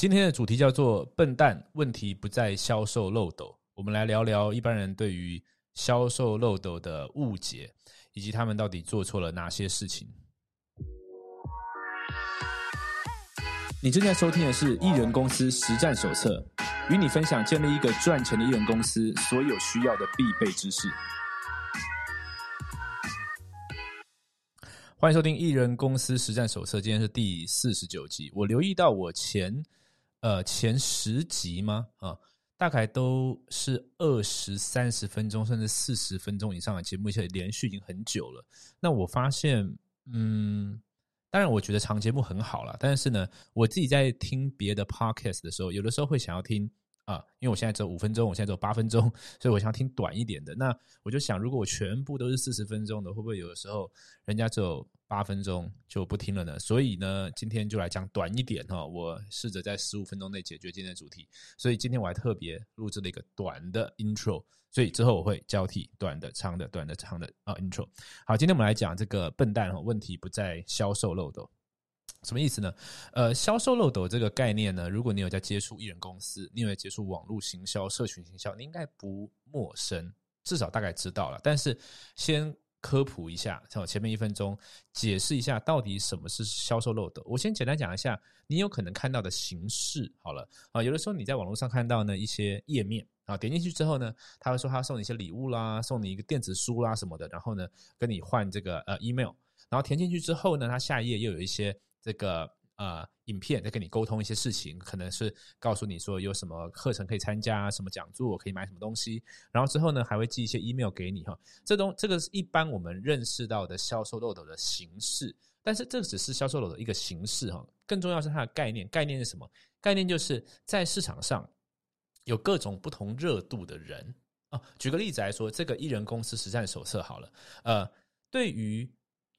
今天的主题叫做“笨蛋”，问题不在销售漏斗。我们来聊聊一般人对于销售漏斗的误解，以及他们到底做错了哪些事情。你正在收听的是《艺人公司实战手册》，与你分享建立一个赚钱的艺人公司所有需要的必备知识。欢迎收听《艺人公司实战手册》，今天是第四十九集。我留意到我前呃前十集吗？啊，大概都是二十三十分钟，甚至四十分钟以上的节目，而且连续已经很久了。那我发现，嗯，当然我觉得长节目很好了，但是呢，我自己在听别的 podcast 的时候，有的时候会想要听。啊，因为我现在只有五分钟，我现在只有八分钟，所以我想听短一点的。那我就想，如果我全部都是四十分钟的，会不会有的时候人家只有八分钟就不听了呢？所以呢，今天就来讲短一点哈。我试着在十五分钟内解决今天的主题，所以今天我还特别录制了一个短的 intro，所以之后我会交替短的、长的、短的、长的啊 intro。好，今天我们来讲这个笨蛋哈，问题不在销售漏斗。什么意思呢？呃，销售漏斗这个概念呢，如果你有在接触艺人公司，你有在接触网络行销、社群行销，你应该不陌生，至少大概知道了。但是先科普一下，像我前面一分钟解释一下到底什么是销售漏斗。我先简单讲一下，你有可能看到的形式好了啊。有的时候你在网络上看到呢一些页面啊，点进去之后呢，他会说他送你一些礼物啦，送你一个电子书啦什么的，然后呢跟你换这个呃 email，然后填进去之后呢，他下一页又有一些。这个呃，影片在跟你沟通一些事情，可能是告诉你说有什么课程可以参加，什么讲座可以买什么东西，然后之后呢还会寄一些 email 给你哈。这东这个是一般我们认识到的销售漏斗的形式，但是这只是销售漏斗的一个形式哈。更重要是它的概念，概念是什么？概念就是在市场上有各种不同热度的人啊。举个例子来说，这个艺人公司实战手册好了，呃，对于。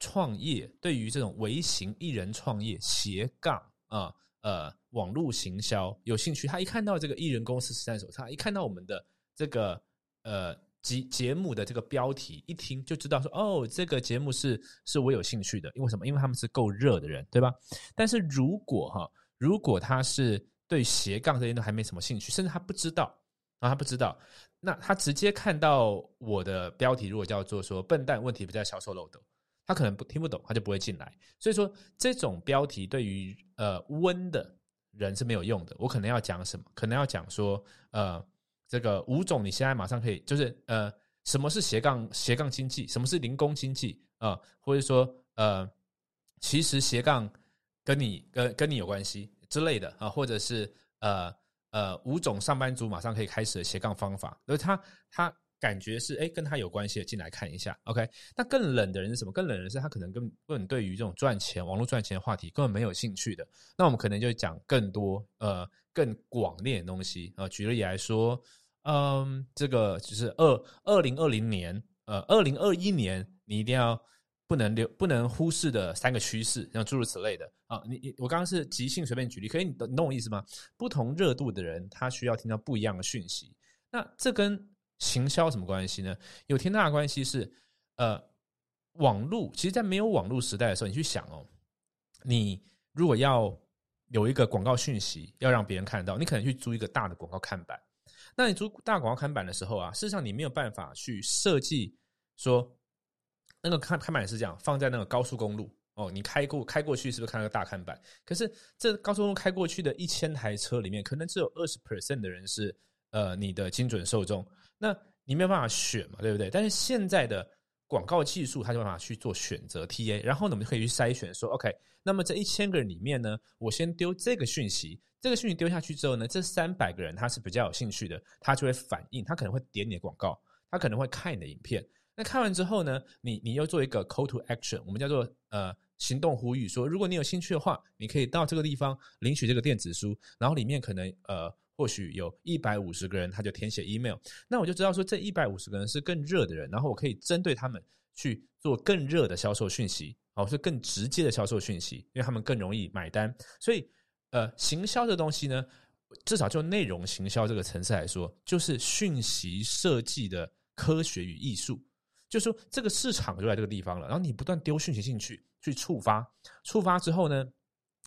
创业对于这种微型艺人创业斜杠啊呃网络行销有兴趣，他一看到这个艺人公司实战手册，一看到我们的这个呃节节目的这个标题，一听就知道说哦，这个节目是是我有兴趣的，因为什么？因为他们是够热的人，对吧？但是如果哈，如果他是对斜杠这些都还没什么兴趣，甚至他不知道啊，他不知道，那他直接看到我的标题，如果叫做说笨蛋问题不在销售漏斗。他可能不听不懂，他就不会进来。所以说，这种标题对于呃温的人是没有用的。我可能要讲什么？可能要讲说，呃，这个吴总，你现在马上可以，就是呃，什么是斜杠斜杠经济？什么是零工经济啊？或者说，呃，其实斜杠跟你跟跟你有关系之类的啊？或者是呃呃，吴总上班族马上可以开始的斜杠方法，而他他。感觉是哎，跟他有关系的，进来看一下。OK，那更冷的人是什么？更冷的人是他可能根本对于这种赚钱、网络赚钱的话题根本没有兴趣的。那我们可能就讲更多呃更广列的东西啊。举例来说，嗯，这个就是二二零二零年呃二零二一年，你一定要不能留不能忽视的三个趋势，像诸如此类的啊。你你我刚刚是即兴随便举例，可以你懂我意思吗？不同热度的人，他需要听到不一样的讯息。那这跟行销什么关系呢？有天大的关系是，呃，网络。其实，在没有网络时代的时候，你去想哦，你如果要有一个广告讯息要让别人看到，你可能去租一个大的广告看板。那你租大广告看板的时候啊，事实上你没有办法去设计说，那个看看板是这样放在那个高速公路哦，你开过开过去是不是看到个大看板？可是这高速公路开过去的一千台车里面，可能只有二十 percent 的人是。呃，你的精准受众，那你没有办法选嘛，对不对？但是现在的广告技术，它就办法去做选择 TA，然后呢，我们就可以去筛选说，OK，那么这一千个人里面呢，我先丢这个讯息，这个讯息丢下去之后呢，这三百个人他是比较有兴趣的，他就会反应，他可能会点你的广告，他可能会看你的影片。那看完之后呢，你你又做一个 call to action，我们叫做呃行动呼吁，说如果你有兴趣的话，你可以到这个地方领取这个电子书，然后里面可能呃。或许有一百五十个人，他就填写 email，那我就知道说这一百五十个人是更热的人，然后我可以针对他们去做更热的销售讯息，哦，是更直接的销售讯息，因为他们更容易买单。所以，呃，行销这东西呢，至少就内容行销这个层次来说，就是讯息设计的科学与艺术。就说，这个市场就在这个地方了，然后你不断丢讯息进去，去触发，触发之后呢？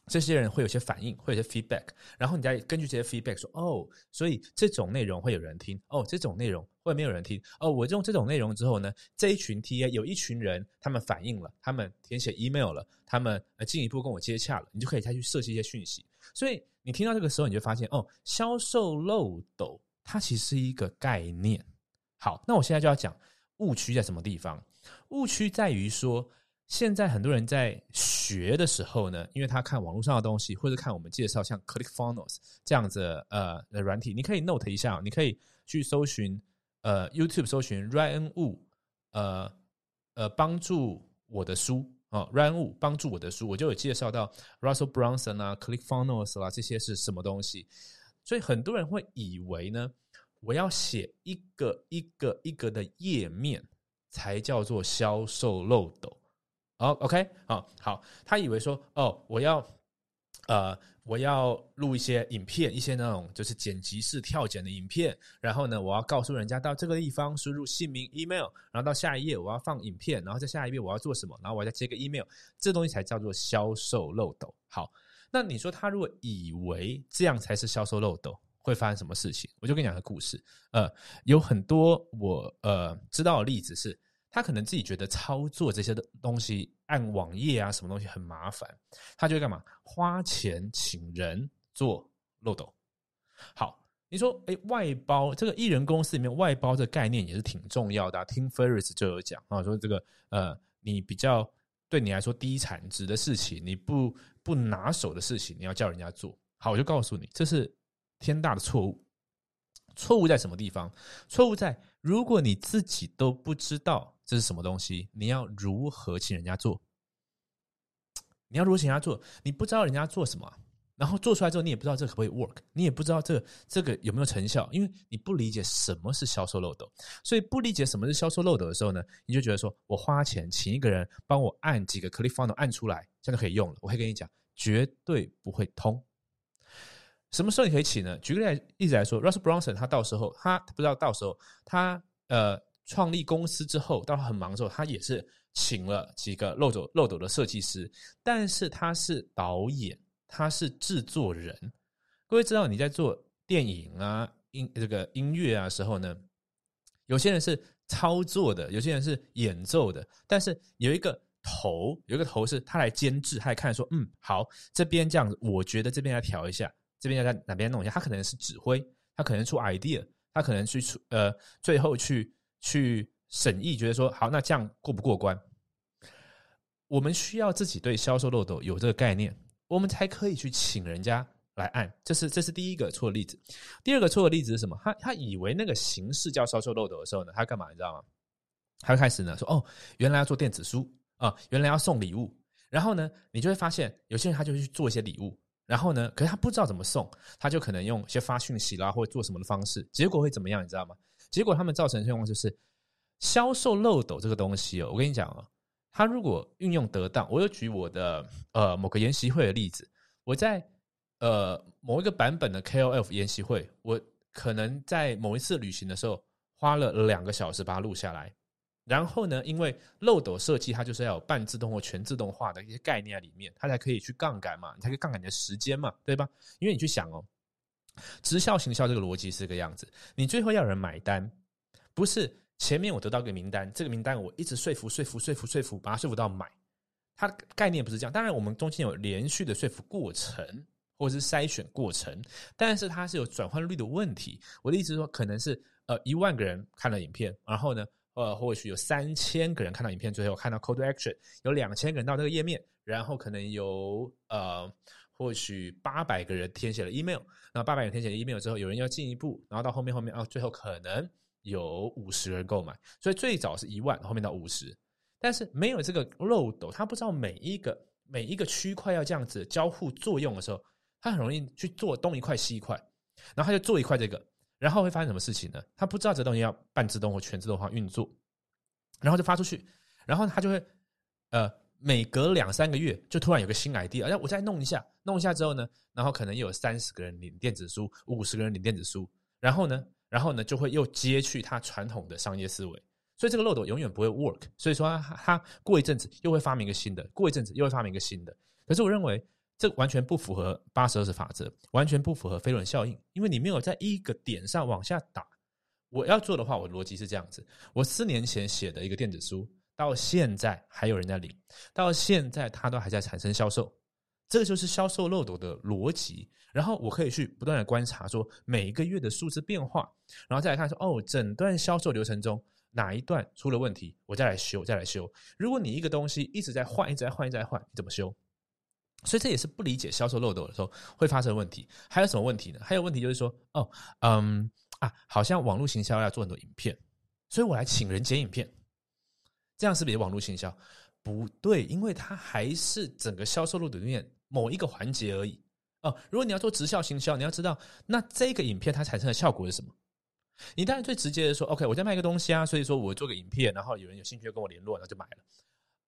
这些人会有些反应，会有些 feedback，然后你再根据这些 feedback 说，哦，所以这种内容会有人听，哦，这种内容会没有人听，哦，我用这种内容之后呢，这一群 T A 有一群人他们反应了，他们填写 email 了，他们呃进一步跟我接洽了，你就可以再去设计一些讯息。所以你听到这个时候，你就发现，哦，销售漏斗它其实是一个概念。好，那我现在就要讲误区在什么地方？误区在于说。现在很多人在学的时候呢，因为他看网络上的东西，或者看我们介绍像 ClickFunnels 这样子呃的软体，你可以 note 一下，你可以去搜寻呃 YouTube 搜寻 Ryan Wu 呃呃帮助我的书啊 Ryan Wu 帮助我的书，我就有介绍到 Russell Brunson 啊 ClickFunnels 啦这些是什么东西，所以很多人会以为呢，我要写一个一个一个的页面才叫做销售漏斗。哦，OK，好，好，他以为说，哦，我要，呃，我要录一些影片，一些那种就是剪辑式跳剪的影片，然后呢，我要告诉人家到这个地方输入姓名、email，然后到下一页我要放影片，然后在下一页我要做什么，然后我再接个 email，这东西才叫做销售漏斗。好，那你说他如果以为这样才是销售漏斗，会发生什么事情？我就跟你讲个故事，呃，有很多我呃知道的例子是。他可能自己觉得操作这些的东西，按网页啊什么东西很麻烦，他就会干嘛？花钱请人做漏斗。好，你说，哎，外包这个艺人公司里面外包这概念也是挺重要的。听 Ferris 就有讲啊，说这个呃，你比较对你来说低产值的事情，你不不拿手的事情，你要叫人家做。好，我就告诉你，这是天大的错误。错误在什么地方？错误在如果你自己都不知道。这是什么东西？你要如何请人家做？你要如何请人家做？你不知道人家做什么，然后做出来之后，你也不知道这可不可以 work，你也不知道这这个有没有成效，因为你不理解什么是销售漏斗。所以不理解什么是销售漏斗的时候呢，你就觉得说我花钱请一个人帮我按几个 click funnel 按出来，这样就可以用了。我会跟你讲，绝对不会通。什么时候你可以请呢？举个例子来说，Russ Bronson，他到时候他不知道到时候他呃。创立公司之后，当他很忙的时候，他也是请了几个漏斗漏斗的设计师，但是他是导演，他是制作人。各位知道你在做电影啊、音这个音乐啊时候呢，有些人是操作的，有些人是演奏的，但是有一个头，有一个头是他来监制，他来看说，嗯，好，这边这样子，我觉得这边要调一下，这边要在哪边弄一下，他可能是指挥，他可能出 idea，他可能去出呃，最后去。去审议，觉得说好，那这样过不过关？我们需要自己对销售漏斗有这个概念，我们才可以去请人家来按。这是这是第一个错的例子。第二个错的例子是什么？他他以为那个形式叫销售漏斗的时候呢，他干嘛？你知道吗？他开始呢说哦，原来要做电子书啊，原来要送礼物。然后呢，你就会发现有些人他就去做一些礼物，然后呢，可是他不知道怎么送，他就可能用一些发讯息啦，或者做什么的方式，结果会怎么样？你知道吗？结果他们造成的情况就是销售漏斗这个东西哦，我跟你讲哦，它如果运用得当，我又举我的呃某个研习会的例子，我在呃某一个版本的 KOF 研习会，我可能在某一次旅行的时候花了两个小时把它录下来，然后呢，因为漏斗设计它就是要有半自动或全自动化的一些概念在里面，它才可以去杠杆嘛，你才可以杠杆你的时间嘛，对吧？因为你去想哦。直销行销这个逻辑是个样子，你最后要人买单，不是前面我得到一个名单，这个名单我一直说服、说服、说服、说服，把它说服到买。它概念不是这样，当然我们中间有连续的说服过程，或者是筛选过程，但是它是有转换率的问题。我的意思是说，可能是呃一万个人看了影片，然后呢，呃或许有三千个人看到影片，最后看到 call to action，有两千个人到这个页面，然后可能有呃。或许八百个人填写了 email，那八百人填写了 email 之后，有人要进一步，然后到后面后面啊，最后可能有五十人购买，所以最早是一万，后面到五十，但是没有这个漏斗，他不知道每一个每一个区块要这样子交互作用的时候，他很容易去做东一块西一块，然后他就做一块这个，然后会发生什么事情呢？他不知道这东西要半自动或全自动化运作，然后就发出去，然后他就会呃。每隔两三个月，就突然有个新 idea，哎，我再弄一下，弄一下之后呢，然后可能又有三十个人领电子书，五十个人领电子书，然后呢，然后呢，就会又接去他传统的商业思维，所以这个漏斗永远不会 work。所以说他过一阵子又会发明一个新的，过一阵子又会发明一个新的。可是我认为这完全不符合八十二十法则，完全不符合飞轮效应，因为你没有在一个点上往下打。我要做的话，我逻辑是这样子：我四年前写的一个电子书，到现在还有人在领，到现在它都还在产生销售。这个就是销售漏斗的逻辑。然后我可以去不断的观察，说每一个月的数字变化，然后再来看说，哦，整段销售流程中哪一段出了问题，我再来修，再来修。如果你一个东西一直在换，一直在换，一直在换，你怎么修？所以这也是不理解销售漏斗的时候会发生问题。还有什么问题呢？还有问题就是说，哦，嗯啊，好像网络行销要做很多影片，所以我来请人剪影片，这样是不是网络行销？不对，因为它还是整个销售漏斗里面某一个环节而已。哦，如果你要做直销行销，你要知道，那这个影片它产生的效果是什么？你当然最直接的说，OK，我在卖一个东西啊，所以说我做个影片，然后有人有兴趣跟我联络，然后就买了，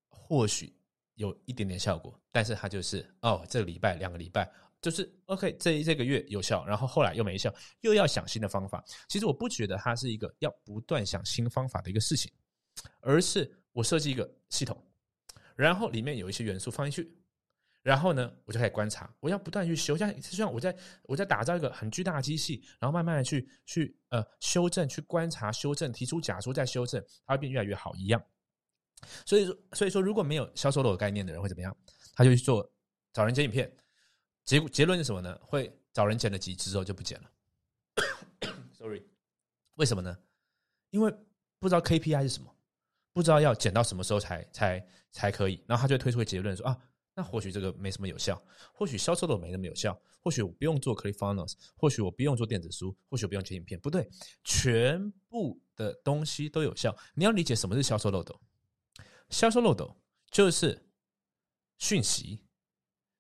或许有一点点效果，但是它就是哦，这个礼拜、两个礼拜，就是 OK，这这个月有效，然后后来又没效，又要想新的方法。其实我不觉得它是一个要不断想新方法的一个事情，而是我设计一个系统，然后里面有一些元素放进去。然后呢，我就开始观察，我要不断去修，像就像我在我在打造一个很巨大的机器，然后慢慢的去去呃修正、去观察、修正，提出假说再修正，它会变越来越好一样。所以说，所以说，如果没有销售漏的概念的人会怎么样？他就去做找人剪影片，结结论是什么呢？会找人剪了几支之后就不剪了。Sorry，为什么呢？因为不知道 KPI 是什么，不知道要剪到什么时候才才才可以，然后他就推出个结论说啊。那或许这个没什么有效，或许销售漏没那么有效，或许我不用做 c l i f f u n n e s 或许我不用做电子书，或许我不用剪影片，不对，全部的东西都有效。你要理解什么是销售漏斗？销售漏斗就是讯息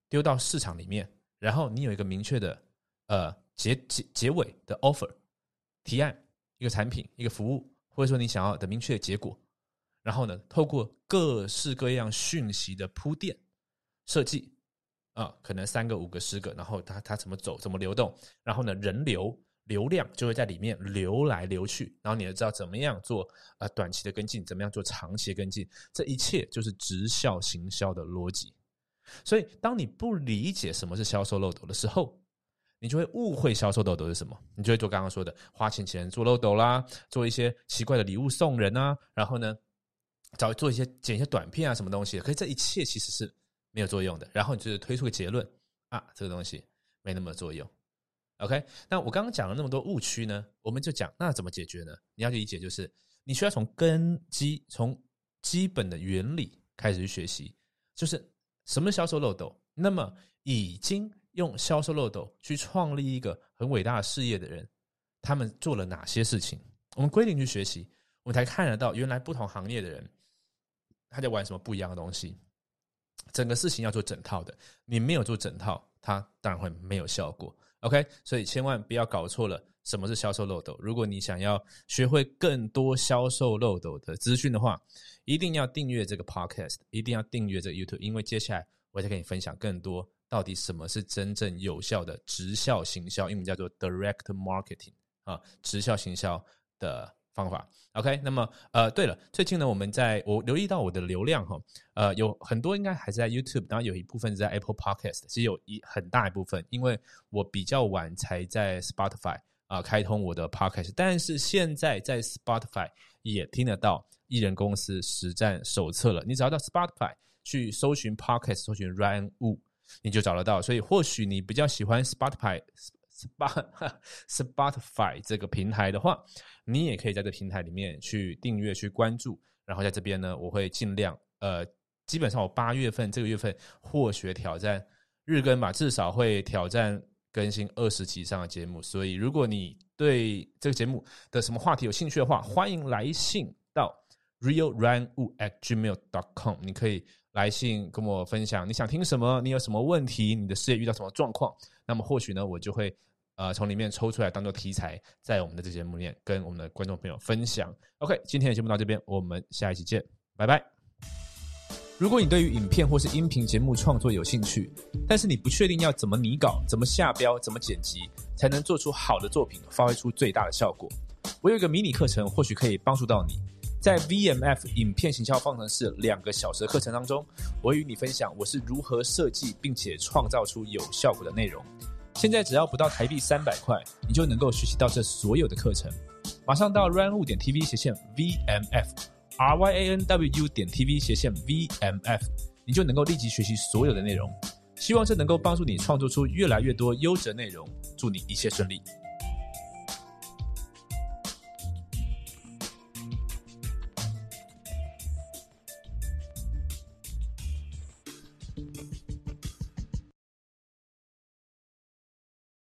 丢到市场里面，然后你有一个明确的呃结结结尾的 offer 提案，一个产品，一个服务，或者说你想要的明确的结果，然后呢，透过各式各样讯息的铺垫。设计啊，可能三个、五个、十个，然后它它怎么走，怎么流动，然后呢，人流流量就会在里面流来流去，然后你要知道怎么样做啊短期的跟进，怎么样做长期的跟进，这一切就是直销行销的逻辑。所以，当你不理解什么是销售漏斗的时候，你就会误会销售漏斗是什么，你就会做刚刚说的花钱钱做漏斗啦，做一些奇怪的礼物送人啊，然后呢，找做一些剪一些短片啊，什么东西，可是这一切其实是。没有作用的，然后你就是推出个结论啊，这个东西没那么作用。OK，那我刚刚讲了那么多误区呢，我们就讲那怎么解决呢？你要去理解，就是你需要从根基、从基本的原理开始去学习，就是什么销售漏斗。那么已经用销售漏斗去创立一个很伟大的事业的人，他们做了哪些事情？我们规定去学习，我们才看得到原来不同行业的人他在玩什么不一样的东西。整个事情要做整套的，你没有做整套，它当然会没有效果。OK，所以千万不要搞错了，什么是销售漏斗？如果你想要学会更多销售漏斗的资讯的话，一定要订阅这个 Podcast，一定要订阅这个 YouTube，因为接下来我再跟你分享更多到底什么是真正有效的直销行销，英文叫做 Direct Marketing 啊，直销行销的。方法，OK，那么呃，对了，最近呢，我们在我留意到我的流量哈，呃，有很多应该还是在 YouTube，当然有一部分是在 Apple Podcast，其实有一很大一部分，因为我比较晚才在 Spotify 啊开通我的 Podcast，但是现在在 Spotify 也听得到艺人公司实战手册了。你只要到 Spotify 去搜寻 Podcast，搜寻 Ryan Wu，你就找得到。所以或许你比较喜欢 Spotify。Spotify 这个平台的话，你也可以在这平台里面去订阅、去关注。然后在这边呢，我会尽量呃，基本上我八月份这个月份或许挑战日更吧，至少会挑战更新二十集以上的节目。所以，如果你对这个节目的什么话题有兴趣的话，欢迎来信到 realrunwu@gmail.com，你可以来信跟我分享你想听什么，你有什么问题，你的事业遇到什么状况，那么或许呢，我就会。呃，从里面抽出来当做题材，在我们的这节目里面跟我们的观众朋友分享。OK，今天的节目到这边，我们下一期见，拜拜。如果你对于影片或是音频节目创作有兴趣，但是你不确定要怎么拟稿、怎么下标、怎么剪辑，才能做出好的作品，发挥出最大的效果，我有一个迷你课程，或许可以帮助到你。在 VMF 影片行销方程式两个小时的课程当中，我与你分享我是如何设计并且创造出有效果的内容。现在只要不到台币三百块，你就能够学习到这所有的课程。马上到 run 点 TV 斜线 VMF，R Y A N W 点 TV 斜线 VMF，你就能够立即学习所有的内容。希望这能够帮助你创作出越来越多优质内容。祝你一切顺利。